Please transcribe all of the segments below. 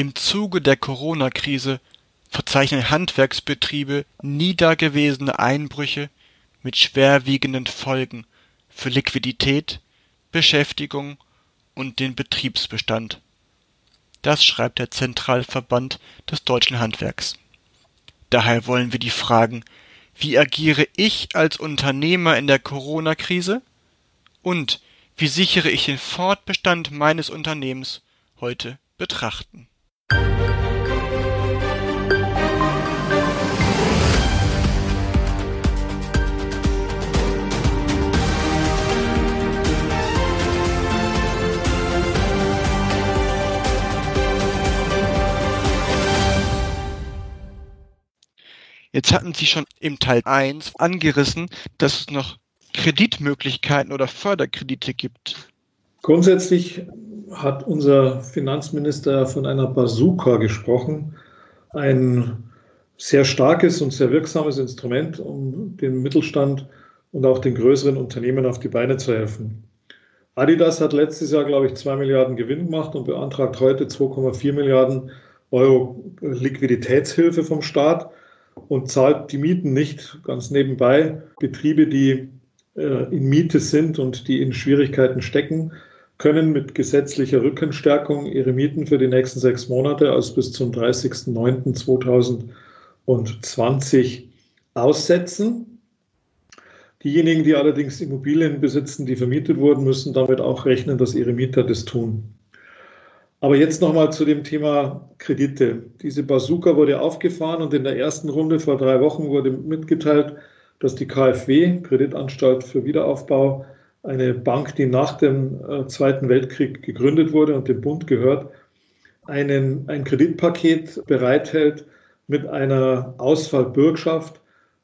Im Zuge der Corona-Krise verzeichnen Handwerksbetriebe nie Einbrüche mit schwerwiegenden Folgen für Liquidität, Beschäftigung und den Betriebsbestand. Das schreibt der Zentralverband des deutschen Handwerks. Daher wollen wir die Fragen, wie agiere ich als Unternehmer in der Corona-Krise und wie sichere ich den Fortbestand meines Unternehmens heute betrachten. Jetzt hatten Sie schon im Teil 1 angerissen, dass es noch Kreditmöglichkeiten oder Förderkredite gibt. Grundsätzlich hat unser Finanzminister von einer Bazooka gesprochen, ein sehr starkes und sehr wirksames Instrument, um dem Mittelstand und auch den größeren Unternehmen auf die Beine zu helfen. Adidas hat letztes Jahr, glaube ich, 2 Milliarden Gewinn gemacht und beantragt heute 2,4 Milliarden Euro Liquiditätshilfe vom Staat und zahlt die Mieten nicht. Ganz nebenbei Betriebe, die äh, in Miete sind und die in Schwierigkeiten stecken, können mit gesetzlicher Rückenstärkung ihre Mieten für die nächsten sechs Monate, also bis zum 30.09.2020, aussetzen. Diejenigen, die allerdings Immobilien besitzen, die vermietet wurden, müssen damit auch rechnen, dass ihre Mieter das tun. Aber jetzt nochmal zu dem Thema Kredite. Diese Bazooka wurde aufgefahren und in der ersten Runde vor drei Wochen wurde mitgeteilt, dass die KfW, Kreditanstalt für Wiederaufbau, eine Bank, die nach dem äh, Zweiten Weltkrieg gegründet wurde und dem Bund gehört, einen, ein Kreditpaket bereithält mit einer Ausfallbürgschaft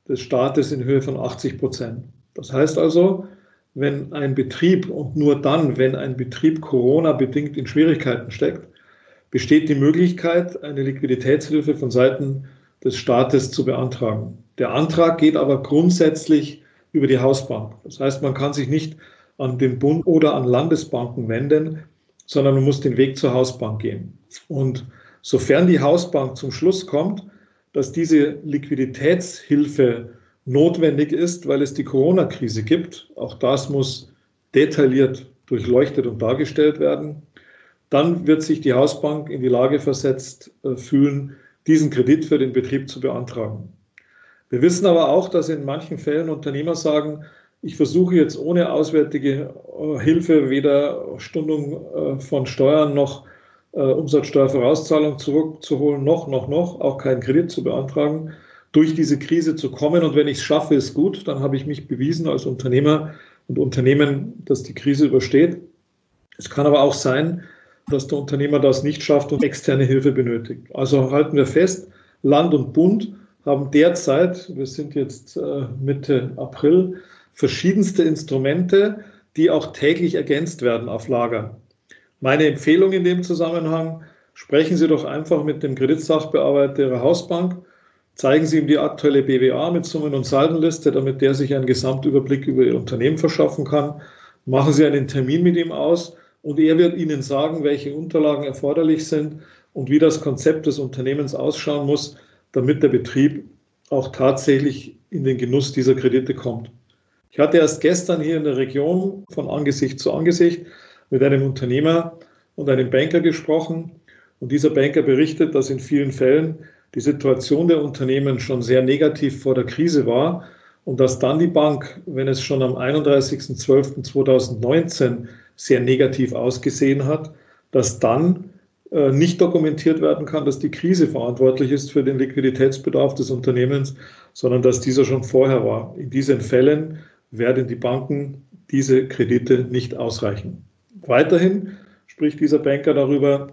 des Staates in Höhe von 80 Prozent. Das heißt also, wenn ein Betrieb und nur dann, wenn ein Betrieb Corona-bedingt in Schwierigkeiten steckt, besteht die Möglichkeit, eine Liquiditätshilfe von Seiten des Staates zu beantragen. Der Antrag geht aber grundsätzlich über die Hausbank. Das heißt, man kann sich nicht an den Bund oder an Landesbanken wenden, sondern man muss den Weg zur Hausbank gehen. Und sofern die Hausbank zum Schluss kommt, dass diese Liquiditätshilfe notwendig ist, weil es die Corona-Krise gibt, auch das muss detailliert durchleuchtet und dargestellt werden, dann wird sich die Hausbank in die Lage versetzt äh, fühlen, diesen Kredit für den Betrieb zu beantragen. Wir wissen aber auch, dass in manchen Fällen Unternehmer sagen, ich versuche jetzt ohne auswärtige äh, Hilfe weder Stundung äh, von Steuern noch äh, Umsatzsteuervorauszahlung zurückzuholen, noch, noch, noch, auch keinen Kredit zu beantragen, durch diese Krise zu kommen. Und wenn ich es schaffe, ist gut, dann habe ich mich bewiesen als Unternehmer und Unternehmen, dass die Krise übersteht. Es kann aber auch sein, dass der Unternehmer das nicht schafft und externe Hilfe benötigt. Also halten wir fest, Land und Bund haben derzeit, wir sind jetzt äh, Mitte April, verschiedenste Instrumente, die auch täglich ergänzt werden auf Lager. Meine Empfehlung in dem Zusammenhang, sprechen Sie doch einfach mit dem Kreditsachbearbeiter Ihrer Hausbank, zeigen Sie ihm die aktuelle BWA mit Summen- und Saldenliste, damit der sich einen Gesamtüberblick über Ihr Unternehmen verschaffen kann. Machen Sie einen Termin mit ihm aus und er wird Ihnen sagen, welche Unterlagen erforderlich sind und wie das Konzept des Unternehmens ausschauen muss, damit der Betrieb auch tatsächlich in den Genuss dieser Kredite kommt. Ich hatte erst gestern hier in der Region von Angesicht zu Angesicht mit einem Unternehmer und einem Banker gesprochen. Und dieser Banker berichtet, dass in vielen Fällen die Situation der Unternehmen schon sehr negativ vor der Krise war und dass dann die Bank, wenn es schon am 31.12.2019 sehr negativ ausgesehen hat, dass dann nicht dokumentiert werden kann, dass die Krise verantwortlich ist für den Liquiditätsbedarf des Unternehmens, sondern dass dieser schon vorher war. In diesen Fällen werden die Banken diese Kredite nicht ausreichen. Weiterhin spricht dieser Banker darüber,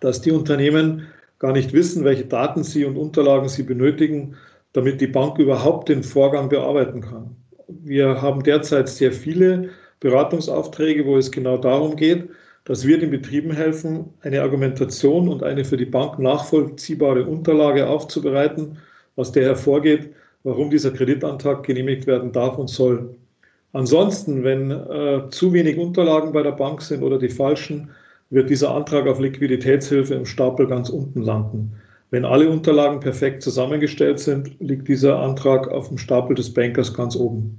dass die Unternehmen gar nicht wissen, welche Daten sie und Unterlagen sie benötigen, damit die Bank überhaupt den Vorgang bearbeiten kann. Wir haben derzeit sehr viele Beratungsaufträge, wo es genau darum geht, dass wir den Betrieben helfen, eine Argumentation und eine für die Bank nachvollziehbare Unterlage aufzubereiten, aus der hervorgeht, warum dieser Kreditantrag genehmigt werden darf und soll. Ansonsten, wenn äh, zu wenig Unterlagen bei der Bank sind oder die falschen, wird dieser Antrag auf Liquiditätshilfe im Stapel ganz unten landen. Wenn alle Unterlagen perfekt zusammengestellt sind, liegt dieser Antrag auf dem Stapel des Bankers ganz oben.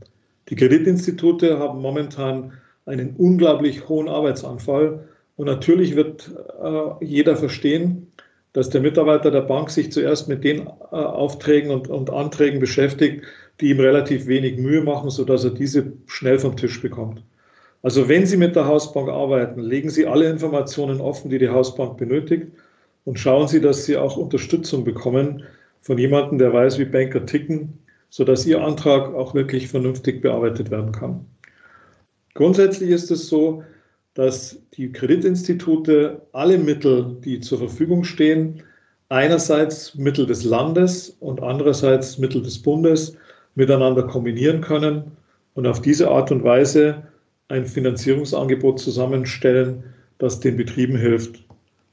Die Kreditinstitute haben momentan einen unglaublich hohen Arbeitsanfall und natürlich wird äh, jeder verstehen, dass der Mitarbeiter der Bank sich zuerst mit den äh, Aufträgen und, und, Anträgen beschäftigt, die ihm relativ wenig Mühe machen, sodass er diese schnell vom Tisch bekommt. Also wenn Sie mit der Hausbank arbeiten, legen Sie alle Informationen offen, die die Hausbank benötigt und schauen Sie, dass Sie auch Unterstützung bekommen von jemandem, der weiß, wie Banker ticken, sodass Ihr Antrag auch wirklich vernünftig bearbeitet werden kann. Grundsätzlich ist es so, dass die Kreditinstitute alle Mittel, die zur Verfügung stehen, einerseits Mittel des Landes und andererseits Mittel des Bundes miteinander kombinieren können und auf diese Art und Weise ein Finanzierungsangebot zusammenstellen, das den Betrieben hilft.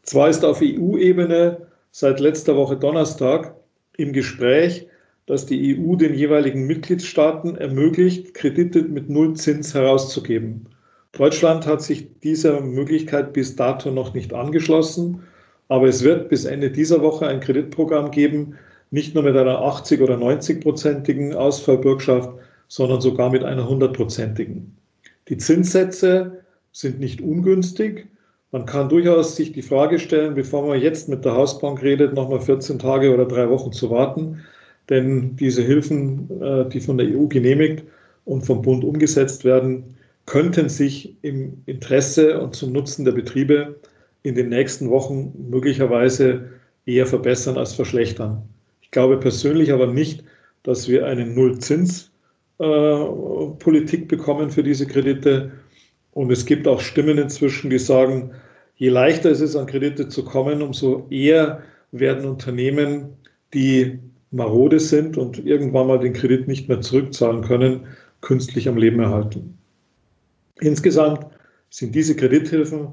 Zwar ist auf EU-Ebene seit letzter Woche Donnerstag im Gespräch, dass die EU den jeweiligen Mitgliedstaaten ermöglicht, Kredite mit Nullzins herauszugeben. Deutschland hat sich dieser Möglichkeit bis dato noch nicht angeschlossen, aber es wird bis Ende dieser Woche ein Kreditprogramm geben, nicht nur mit einer 80 oder 90-prozentigen Ausfallbürgschaft, sondern sogar mit einer 100-prozentigen. Die Zinssätze sind nicht ungünstig. Man kann durchaus sich die Frage stellen, bevor man jetzt mit der Hausbank redet, nochmal 14 Tage oder drei Wochen zu warten. Denn diese Hilfen, äh, die von der EU genehmigt und vom Bund umgesetzt werden, könnten sich im Interesse und zum Nutzen der Betriebe in den nächsten Wochen möglicherweise eher verbessern als verschlechtern. Ich glaube persönlich aber nicht, dass wir eine Nullzinspolitik äh, bekommen für diese Kredite. Und es gibt auch Stimmen inzwischen, die sagen, je leichter es ist, an Kredite zu kommen, umso eher werden Unternehmen, die marode sind und irgendwann mal den Kredit nicht mehr zurückzahlen können, künstlich am Leben erhalten. Insgesamt sind diese Kredithilfen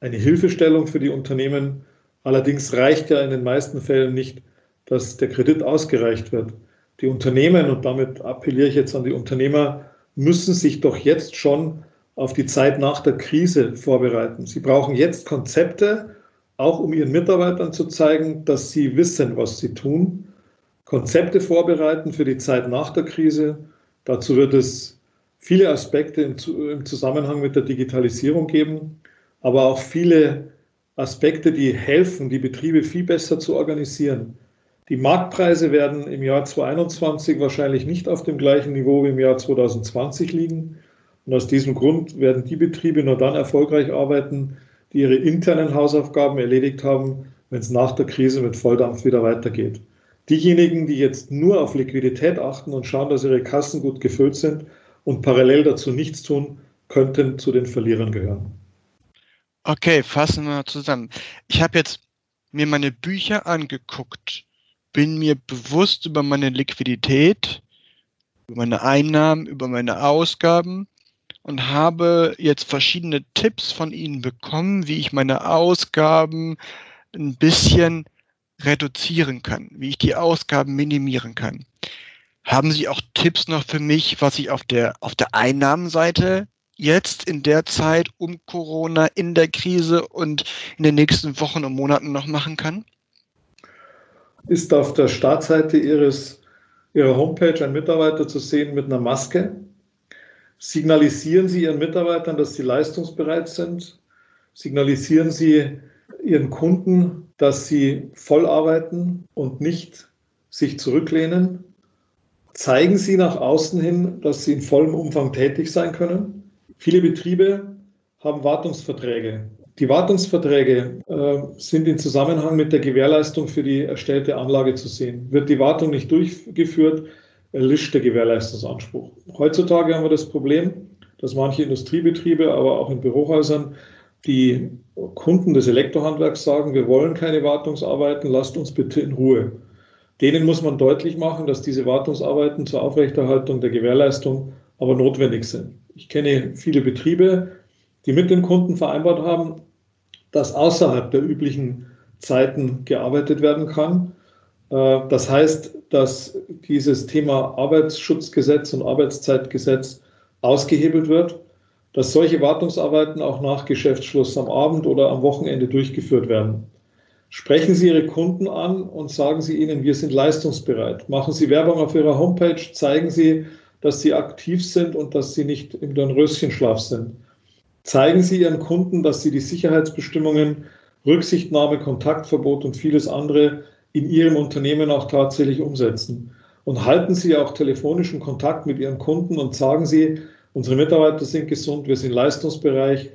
eine Hilfestellung für die Unternehmen. Allerdings reicht ja in den meisten Fällen nicht, dass der Kredit ausgereicht wird. Die Unternehmen, und damit appelliere ich jetzt an die Unternehmer, müssen sich doch jetzt schon auf die Zeit nach der Krise vorbereiten. Sie brauchen jetzt Konzepte, auch um ihren Mitarbeitern zu zeigen, dass sie wissen, was sie tun. Konzepte vorbereiten für die Zeit nach der Krise. Dazu wird es viele Aspekte im, Zusammenhang mit der Digitalisierung geben, aber auch viele Aspekte, die helfen, die Betriebe viel besser zu organisieren. Die Marktpreise werden im Jahr 2021 wahrscheinlich nicht auf dem gleichen Niveau wie im Jahr 2020 liegen. Und aus diesem Grund werden die Betriebe nur dann erfolgreich arbeiten, die ihre internen Hausaufgaben erledigt haben, wenn es nach der Krise mit Volldampf wieder weitergeht. Diejenigen, die jetzt nur auf Liquidität achten und schauen, dass ihre Kassen gut gefüllt sind, und parallel dazu nichts tun, könnten zu den Verlierern gehören. Okay, fassen wir zusammen. Ich habe jetzt mir meine Bücher angeguckt, bin mir bewusst über meine Liquidität, über meine Einnahmen, über meine Ausgaben und habe jetzt verschiedene Tipps von Ihnen bekommen, wie ich meine Ausgaben ein bisschen reduzieren kann, wie ich die Ausgaben minimieren kann. Haben Sie auch Tipps noch für mich, was ich auf der, auf der Einnahmenseite jetzt in der Zeit um Corona, in der Krise und in den nächsten Wochen und Monaten noch machen kann? Ist auf der Startseite Ihres, Ihrer Homepage ein Mitarbeiter zu sehen mit einer Maske? Signalisieren Sie Ihren Mitarbeitern, dass Sie leistungsbereit sind? Signalisieren Sie Ihren Kunden, dass Sie voll arbeiten und nicht sich zurücklehnen? zeigen sie nach außen hin, dass sie in vollem Umfang tätig sein können. Viele Betriebe haben Wartungsverträge. Die Wartungsverträge äh, sind in Zusammenhang mit der Gewährleistung für die erstellte Anlage zu sehen. Wird die Wartung nicht durchgeführt, erlischt der Gewährleistungsanspruch. Heutzutage haben wir das Problem, dass manche Industriebetriebe, aber auch in Bürohäusern die Kunden des Elektrohandwerks sagen, wir wollen keine Wartungsarbeiten, lasst uns bitte in Ruhe. Denen muss man deutlich machen, dass diese Wartungsarbeiten zur Aufrechterhaltung der Gewährleistung aber notwendig sind. Ich kenne viele Betriebe, die mit den Kunden vereinbart haben, dass außerhalb der üblichen Zeiten gearbeitet werden kann. Äh, das heißt, dass dieses Thema Arbeitsschutzgesetz und Arbeitszeitgesetz ausgehebelt wird. Dass solche Wartungsarbeiten auch nach Geschäftsschluss am Abend oder am Wochenende durchgeführt werden. Sprechen Sie Ihre Kunden an und sagen Sie ihnen, wir sind leistungsbereit. Machen Sie Werbung auf Ihrer Homepage, zeigen Sie, dass Sie aktiv sind und dass Sie nicht im Dornröschenschlaf sind. Zeigen Sie Ihren Kunden, dass Sie die Sicherheitsbestimmungen, Rücksichtnahme, Kontaktverbot und vieles andere in Ihrem Unternehmen auch tatsächlich umsetzen. Und halten Sie auch telefonischen Kontakt mit Ihren Kunden und sagen Sie, unsere Mitarbeiter sind gesund, wir sind leistungsbereit,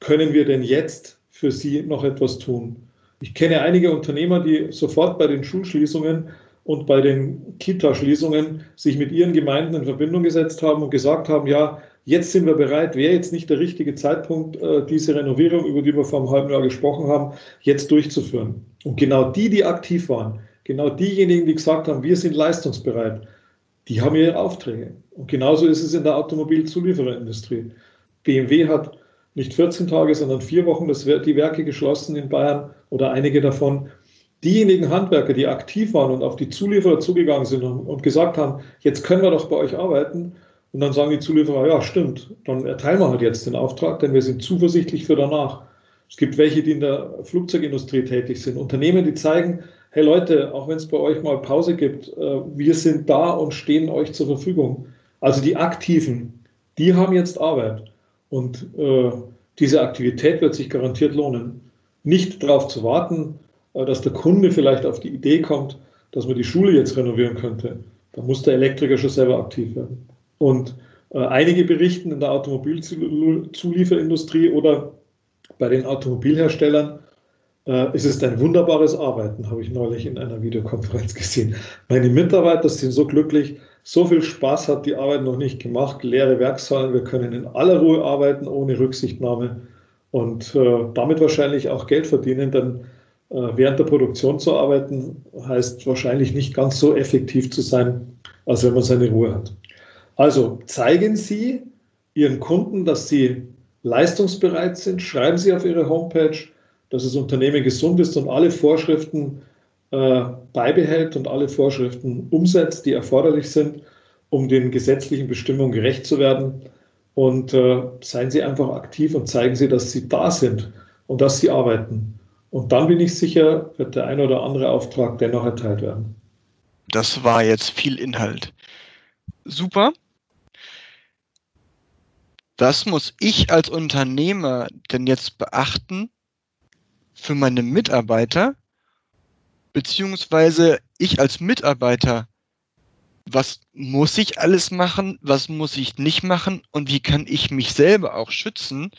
können wir denn jetzt für Sie noch etwas tun? Ich kenne einige Unternehmer, die sofort bei den Schulschließungen und bei den Kita-Schließungen sich mit ihren Gemeinden in Verbindung gesetzt haben und gesagt haben, ja, jetzt sind wir bereit, wäre jetzt nicht der richtige Zeitpunkt, äh, diese Renovierung, über die wir vor einem halben Jahr gesprochen haben, jetzt durchzuführen. Und genau die, die aktiv waren, genau diejenigen, die gesagt haben, wir sind leistungsbereit, die haben ihre Aufträge. Und genauso ist es in der Automobilzuliefererindustrie. BMW hat nicht 14 Tage, sondern vier Wochen das, die Werke geschlossen in Bayern oder einige davon. Diejenigen Handwerker, die aktiv waren und auf die Zulieferer zugegangen sind und, und gesagt haben, jetzt können wir doch bei euch arbeiten, und dann sagen die Zulieferer, ja, stimmt, dann erteilen wir halt jetzt den Auftrag, denn wir sind zuversichtlich für danach. Es gibt welche, die in der Flugzeugindustrie tätig sind. Unternehmen, die zeigen, hey Leute, auch wenn es bei euch mal Pause gibt, äh, wir sind da und stehen euch zur Verfügung. Also die Aktiven, die haben jetzt Arbeit. Und äh, diese Aktivität wird sich garantiert lohnen. Nicht darauf zu warten, äh, dass der Kunde vielleicht auf die Idee kommt, dass man die Schule jetzt renovieren könnte. Da muss der Elektriker schon selber aktiv werden. Und äh, einige berichten in der Automobilzulieferindustrie oder bei den Automobilherstellern, es ist ein wunderbares Arbeiten, habe ich neulich in einer Videokonferenz gesehen. Meine Mitarbeiter sind so glücklich, so viel Spaß hat die Arbeit noch nicht gemacht, leere Werkshallen, wir können in aller Ruhe arbeiten, ohne Rücksichtnahme und äh, damit wahrscheinlich auch Geld verdienen, denn äh, während der Produktion zu arbeiten heißt wahrscheinlich nicht ganz so effektiv zu sein, als wenn man seine Ruhe hat. Also zeigen Sie Ihren Kunden, dass Sie leistungsbereit sind, schreiben Sie auf Ihre Homepage, dass das Unternehmen gesund ist und alle Vorschriften äh, beibehält und alle Vorschriften umsetzt, die erforderlich sind, um den gesetzlichen Bestimmungen gerecht zu werden. Und äh, seien Sie einfach aktiv und zeigen Sie, dass Sie da sind und dass Sie arbeiten. Und dann bin ich sicher, wird der ein oder andere Auftrag dennoch erteilt werden. Das war jetzt viel Inhalt. Super. Was muss ich als Unternehmer denn jetzt beachten für meine Mitarbeiter? Beziehungsweise ich als Mitarbeiter, was muss ich alles machen? Was muss ich nicht machen? Und wie kann ich mich selber auch schützen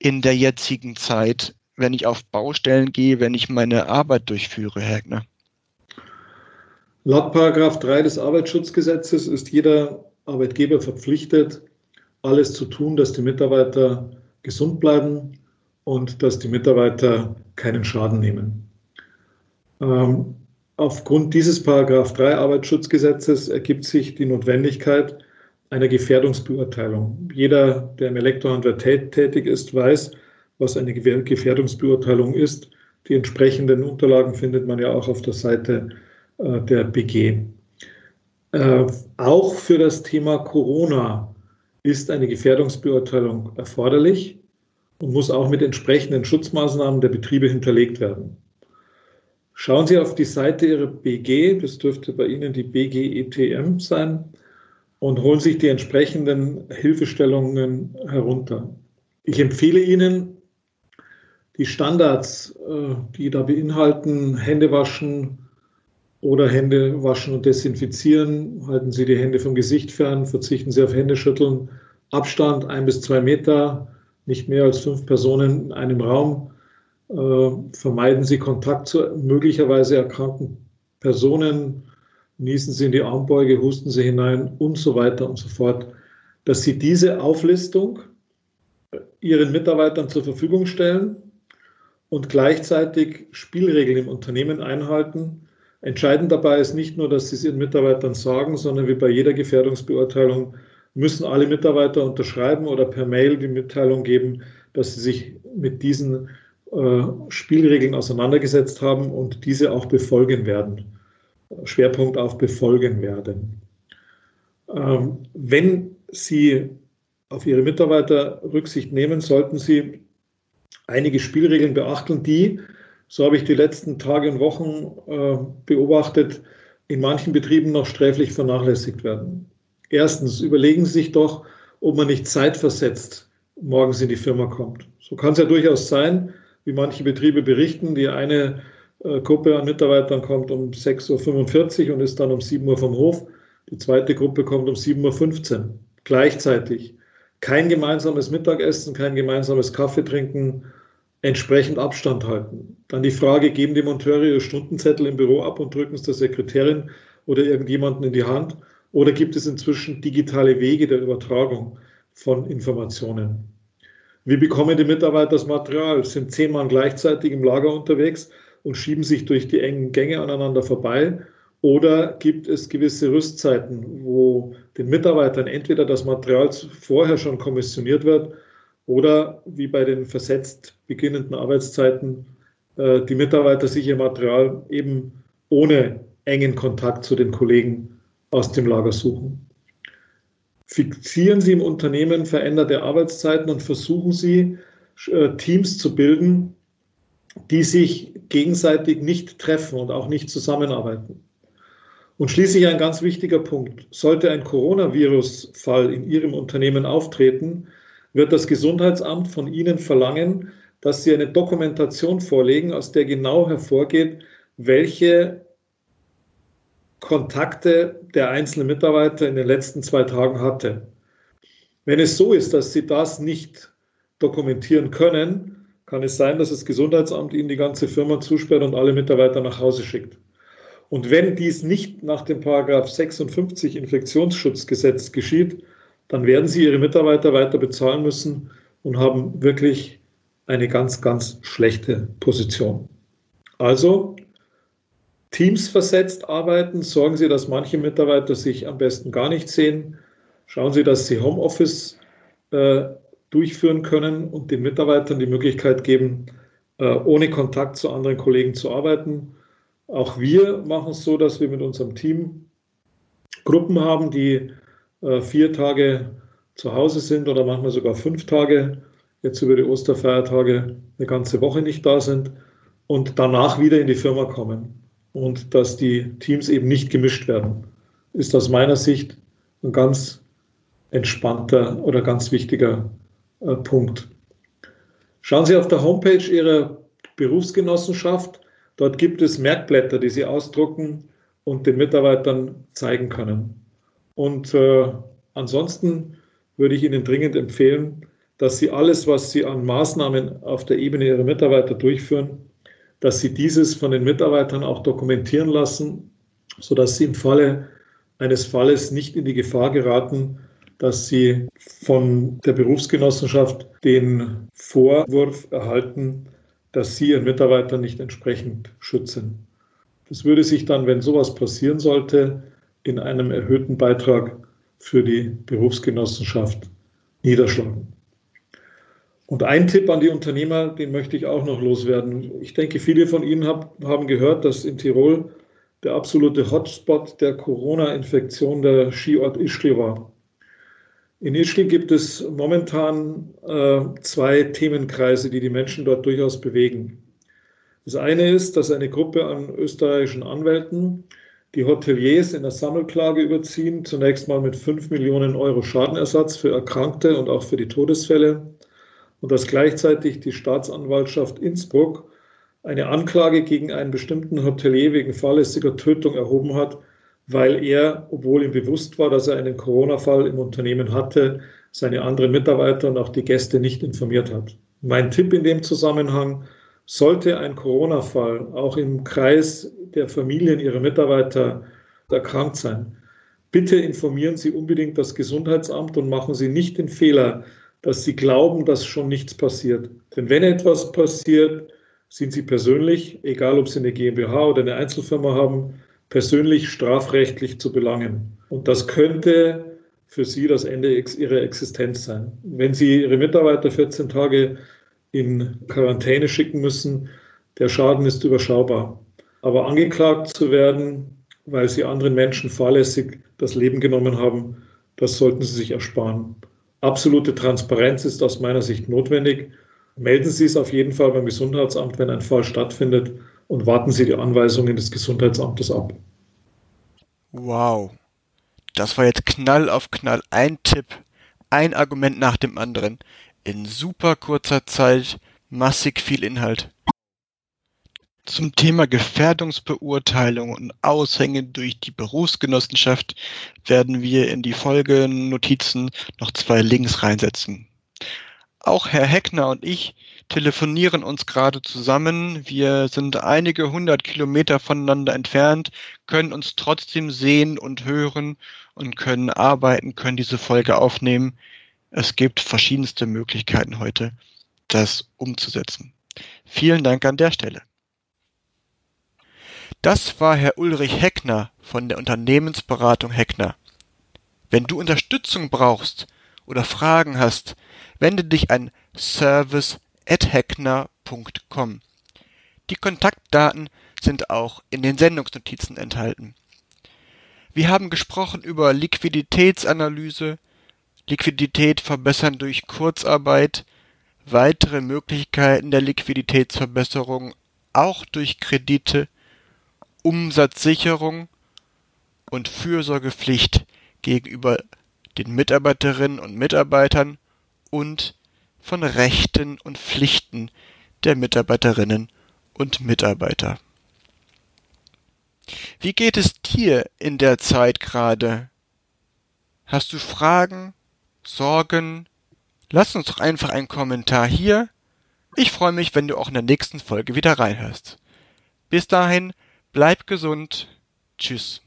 in der jetzigen Zeit, wenn ich auf Baustellen gehe, wenn ich meine Arbeit durchführe, Herr Heckner? Laut Paragraph 3 des Arbeitsschutzgesetzes ist jeder Arbeitgeber verpflichtet, alles zu tun, dass die Mitarbeiter gesund bleiben und dass die Mitarbeiter keinen Schaden nehmen. Ähm, aufgrund dieses Paragraph 3 Arbeitsschutzgesetzes ergibt sich die Notwendigkeit einer Gefährdungsbeurteilung. Jeder, der im Elektrohandwerk tätig ist, weiß, was eine Gefährdungsbeurteilung ist. Die entsprechenden Unterlagen findet man ja auch auf der Seite äh, der BG. Äh, auch für das Thema Corona ist eine Gefährdungsbeurteilung erforderlich und muss auch mit entsprechenden Schutzmaßnahmen der Betriebe hinterlegt werden. Schauen Sie auf die Seite Ihrer BG, das dürfte bei Ihnen die BGETM sein, und holen sich die entsprechenden Hilfestellungen herunter. Ich empfehle Ihnen, die Standards, äh, die da beinhalten, Hände waschen oder Hände waschen und desinfizieren, halten Sie die Hände vom Gesicht fern, verzichten Sie auf Händeschütteln, Abstand ein bis zwei Meter, nicht mehr als fünf Personen in einem Raum. Äh, vermeiden Sie Kontakt zu möglicherweise erkrankten Personen, niesen Sie in die Armbeuge, husten Sie hinein und so weiter und so fort, dass Sie diese Auflistung Ihren Mitarbeitern zur Verfügung stellen und gleichzeitig Spielregeln im Unternehmen einhalten. Entscheidend dabei ist nicht nur, dass Sie es Ihren Mitarbeitern sagen, sondern wie bei jeder Gefährdungsbeurteilung müssen alle Mitarbeiter unterschreiben oder per Mail die Mitteilung geben, dass sie sich mit diesen äh, Spielregeln auseinandergesetzt haben und diese auch befolgen werden. Schwerpunkt auf befolgen werden. Ähm, wenn Sie auf ihre Mitarbeiter Rücksicht nehmen, sollten sie einige Spielregeln beachten, die, so habe ich die letzten Tage und Wochen äh, beobachtet, in manchen Betrieben noch sträflich vernachlässigt werden. Erstens, überlegen Sie sich doch, ob man nicht zeitversetzt morgens in die Firma kommt. So kann es ja durchaus sein, wie manche Betriebe berichten. Die eine äh, Gruppe an Mitarbeitern kommt um 6.45 Uhr und ist dann um 7 Uhr vom Hof. Die zweite Gruppe kommt um 7.15 Uhr gleichzeitig. Kein gemeinsames Mittagessen, kein gemeinsames Kaffee trinken, entsprechend Abstand halten. Dann die Frage, geben die Monteure ihre Stundenzettel im Büro ab und drücken es der Sekretärin oder irgendjemanden in die Hand? Oder gibt es inzwischen digitale Wege der Übertragung von Informationen? Wie bekommen die Mitarbeiter das Material? Sind zehn Mann gleichzeitig im Lager unterwegs und schieben sich durch die engen Gänge aneinander vorbei? Oder gibt es gewisse Rüstzeiten, wo den Mitarbeitern entweder das Material vorher schon kommissioniert wird oder wie bei den versetzt beginnenden Arbeitszeiten äh, die Mitarbeiter sich ihr Material eben ohne engen Kontakt zu den Kollegen aus dem Lager suchen. Fixieren Sie im Unternehmen veränderte Arbeitszeiten und versuchen Sie, äh, Teams zu bilden, die sich gegenseitig nicht treffen und auch nicht zusammenarbeiten. Und schließlich ein ganz wichtiger Punkt. Sollte ein Coronavirus-Fall in Ihrem Unternehmen auftreten, wird das Gesundheitsamt von Ihnen verlangen, dass Sie eine Dokumentation vorlegen, aus der genau hervorgeht, welche Kontakte der einzelne Mitarbeiter in den letzten zwei Tagen hatte. Wenn es so ist, dass Sie das nicht dokumentieren können, kann es sein, dass das Gesundheitsamt Ihnen die ganze Firma zusperrt und alle Mitarbeiter nach Hause schickt. Und wenn dies nicht nach dem Paragraph 56 Infektionsschutzgesetz geschieht, dann werden sie ihre Mitarbeiter weiter bezahlen müssen und haben wirklich eine ganz, ganz schlechte Position. Also Teams versetzt arbeiten, sorgen Sie, dass manche Mitarbeiter sich am besten gar nicht sehen. Schauen Sie, dass Sie Homeoffice äh, durchführen können und den Mitarbeitern die Möglichkeit geben, äh, ohne Kontakt zu anderen Kollegen zu arbeiten. Auch wir machen es so, dass wir mit unserem Team Gruppen haben, die äh, vier Tage zu Hause sind oder manchmal sogar fünf Tage, jetzt über die Osterfeiertage eine ganze Woche nicht da sind und danach wieder in die Firma kommen. Und dass die Teams eben nicht gemischt werden, ist aus meiner Sicht ein ganz entspannter oder ganz wichtiger äh, Punkt. Schauen Sie auf der Homepage Ihrer Berufsgenossenschaft. Dort gibt es Merkblätter, die Sie ausdrucken und den Mitarbeitern zeigen können. Und äh, ansonsten würde ich Ihnen dringend empfehlen, dass Sie alles, was Sie an Maßnahmen auf der Ebene Ihrer Mitarbeiter durchführen, dass Sie dieses von den Mitarbeitern auch dokumentieren lassen, sodass Sie im Falle eines Falles nicht in die Gefahr geraten, dass Sie von der Berufsgenossenschaft den Vorwurf erhalten, dass Sie Ihren Mitarbeitern nicht entsprechend schützen. Das würde sich dann, wenn sowas passieren sollte, in einem erhöhten Beitrag für die Berufsgenossenschaft niederschlagen. Und ein Tipp an die Unternehmer, den möchte ich auch noch loswerden. Ich denke, viele von Ihnen hab, haben gehört, dass in Tirol der absolute Hotspot der Corona-Infektion der Skiort Ischgl war. In Ischgl gibt es momentan äh, zwei Themenkreise, die die Menschen dort durchaus bewegen. Das eine ist, dass eine Gruppe an österreichischen Anwälten die Hoteliers in der Sammelklage überziehen, zunächst mal mit 5 Millionen Euro Schadenersatz für Erkrankte und auch für die Todesfälle und dass gleichzeitig die Staatsanwaltschaft Innsbruck eine Anklage gegen einen bestimmten Hotelier wegen fahrlässiger Tötung erhoben hat, weil er, obwohl ihm bewusst war, dass er einen Corona-Fall im Unternehmen hatte, seine anderen Mitarbeiter und auch die Gäste nicht informiert hat. Mein Tipp in dem Zusammenhang, sollte ein Corona-Fall auch im Kreis der Familien ihrer Mitarbeiter erkrankt sein, bitte informieren Sie unbedingt das Gesundheitsamt und machen Sie nicht den Fehler, dass Sie glauben, dass schon nichts passiert. Denn wenn etwas passiert, sind Sie persönlich, egal ob Sie eine GmbH oder eine Einzelfirma haben, persönlich strafrechtlich zu belangen. Und das könnte für Sie das Ende Ihrer Existenz sein. Wenn Sie Ihre Mitarbeiter 14 Tage in Quarantäne schicken müssen. Der Schaden ist überschaubar. Aber angeklagt zu werden, weil sie anderen Menschen fahrlässig das Leben genommen haben, das sollten sie sich ersparen. Absolute Transparenz ist aus meiner Sicht notwendig. Melden Sie es auf jeden Fall beim Gesundheitsamt, wenn ein Fall stattfindet und warten Sie die Anweisungen des Gesundheitsamtes ab. Wow. Das war jetzt Knall auf Knall. Ein Tipp, ein Argument nach dem anderen. In super kurzer Zeit massig viel Inhalt. Zum Thema Gefährdungsbeurteilung und Aushänge durch die Berufsgenossenschaft werden wir in die Folgenotizen noch zwei Links reinsetzen. Auch Herr Heckner und ich telefonieren uns gerade zusammen. Wir sind einige hundert Kilometer voneinander entfernt, können uns trotzdem sehen und hören und können arbeiten, können diese Folge aufnehmen. Es gibt verschiedenste Möglichkeiten heute, das umzusetzen. Vielen Dank an der Stelle. Das war Herr Ulrich Heckner von der Unternehmensberatung Heckner. Wenn du Unterstützung brauchst oder Fragen hast, wende dich an service@heckner.com. Die Kontaktdaten sind auch in den Sendungsnotizen enthalten. Wir haben gesprochen über Liquiditätsanalyse, Liquidität verbessern durch Kurzarbeit, weitere Möglichkeiten der Liquiditätsverbesserung auch durch Kredite Umsatzsicherung und Fürsorgepflicht gegenüber den Mitarbeiterinnen und Mitarbeitern und von Rechten und Pflichten der Mitarbeiterinnen und Mitarbeiter. Wie geht es dir in der Zeit gerade? Hast du Fragen, Sorgen? Lass uns doch einfach einen Kommentar hier. Ich freue mich, wenn du auch in der nächsten Folge wieder reinhörst. Bis dahin, Bleib gesund. Tschüss.